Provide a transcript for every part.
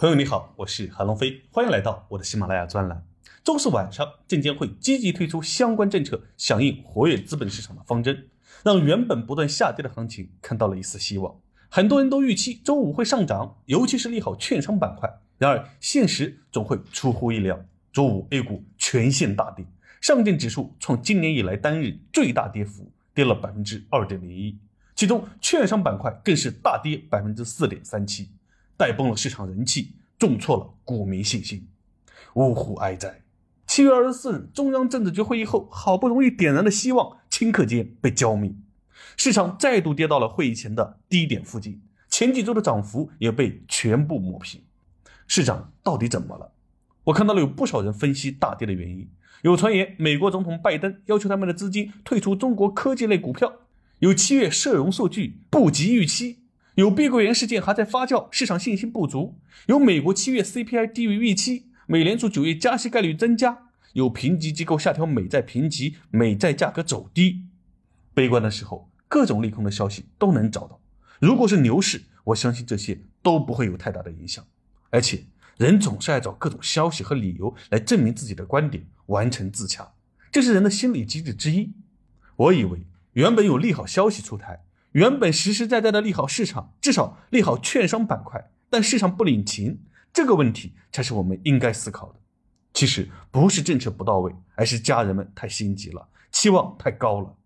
朋友你好，我是韩龙飞，欢迎来到我的喜马拉雅专栏。周四晚上，证监会积极推出相关政策，响应活跃资本市场的方针，让原本不断下跌的行情看到了一丝希望。很多人都预期周五会上涨，尤其是利好券商板块。然而，现实总会出乎意料，周五 A 股全线大跌，上证指数创今年以来单日最大跌幅，跌了百分之二点零一，其中券商板块更是大跌百分之四点三七。带崩了市场人气，重挫了股民信心，呜呼哀哉！七月二十四日，中央政治局会议后，好不容易点燃的希望，顷刻间被浇灭，市场再度跌到了会议前的低点附近，前几周的涨幅也被全部抹平。市场到底怎么了？我看到了有不少人分析大跌的原因，有传言美国总统拜登要求他们的资金退出中国科技类股票，有七月社融数据不及预期。有碧桂园事件还在发酵，市场信心不足；有美国七月 CPI 低于预期，美联储九月加息概率增加；有评级机构下调美债评级，美债价格走低。悲观的时候，各种利空的消息都能找到。如果是牛市，我相信这些都不会有太大的影响。而且，人总是爱找各种消息和理由来证明自己的观点，完成自洽，这是人的心理机制之一。我以为原本有利好消息出台。原本实实在在的利好市场，至少利好券商板块，但市场不领情，这个问题才是我们应该思考的。其实不是政策不到位，而是家人们太心急了，期望太高了。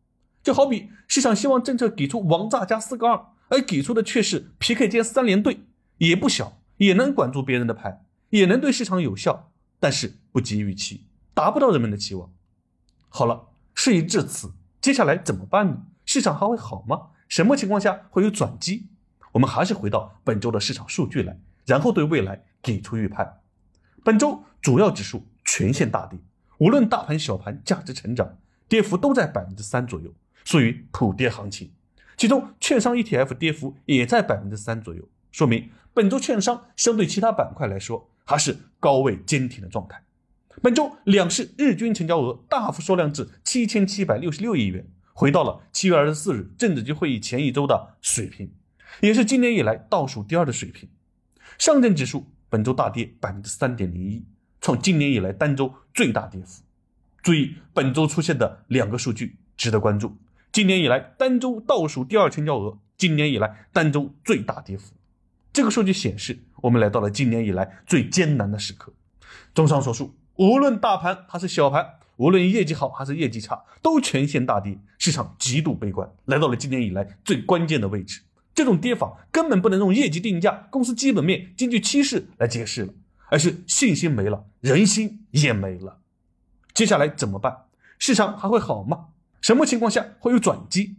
就好比市场希望政策给出王炸加四个二，而给出的却是 PK 加三连队，也不小，也能管住别人的牌，也能对市场有效，但是不及预期，达不到人们的期望。好了，事已至此，接下来怎么办呢？市场还会好吗？什么情况下会有转机？我们还是回到本周的市场数据来，然后对未来给出预判。本周主要指数全线大跌，无论大盘、小盘、价值成长，跌幅都在百分之三左右，属于普跌行情。其中券商 ETF 跌幅也在百分之三左右，说明本周券商相对其他板块来说还是高位坚挺的状态。本周两市日均成交额大幅缩量至七千七百六十六亿元。回到了七月二十四日政治局会议前一周的水平，也是今年以来倒数第二的水平。上证指数本周大跌百分之三点零一，创今年以来单周最大跌幅。注意本周出现的两个数据值得关注：今年以来单周倒数第二成交额，今年以来单周最大跌幅。这个数据显示，我们来到了今年以来最艰难的时刻。综上所述，无论大盘还是小盘。无论业绩好还是业绩差，都全线大跌，市场极度悲观，来到了今年以来最关键的位置。这种跌法根本不能用业绩定价、公司基本面、经济趋势来解释了，而是信心没了，人心也没了。接下来怎么办？市场还会好吗？什么情况下会有转机？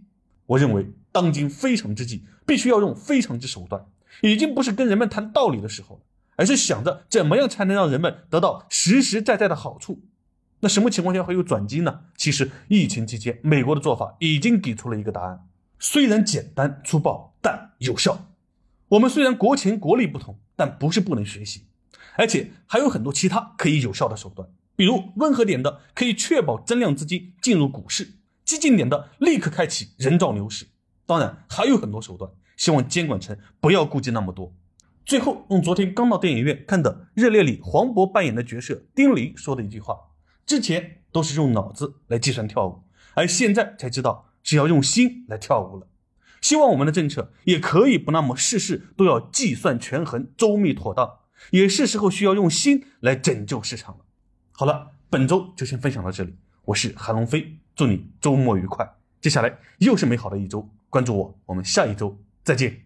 我认为，当今非常之际，必须要用非常之手段，已经不是跟人们谈道理的时候了，而是想着怎么样才能让人们得到实实在在的好处。那什么情况下会有转机呢？其实疫情期间，美国的做法已经给出了一个答案，虽然简单粗暴，但有效。我们虽然国情国力不同，但不是不能学习，而且还有很多其他可以有效的手段，比如温和点的，可以确保增量资金进入股市；激进点的，立刻开启人造牛市。当然还有很多手段，希望监管层不要顾忌那么多。最后用昨天刚到电影院看的《热烈》里黄渤扮演的角色丁玲说的一句话。之前都是用脑子来计算跳舞，而现在才知道是要用心来跳舞了。希望我们的政策也可以不那么事事都要计算权衡、周密妥当，也是时候需要用心来拯救市场了。好了，本周就先分享到这里，我是韩龙飞，祝你周末愉快。接下来又是美好的一周，关注我，我们下一周再见。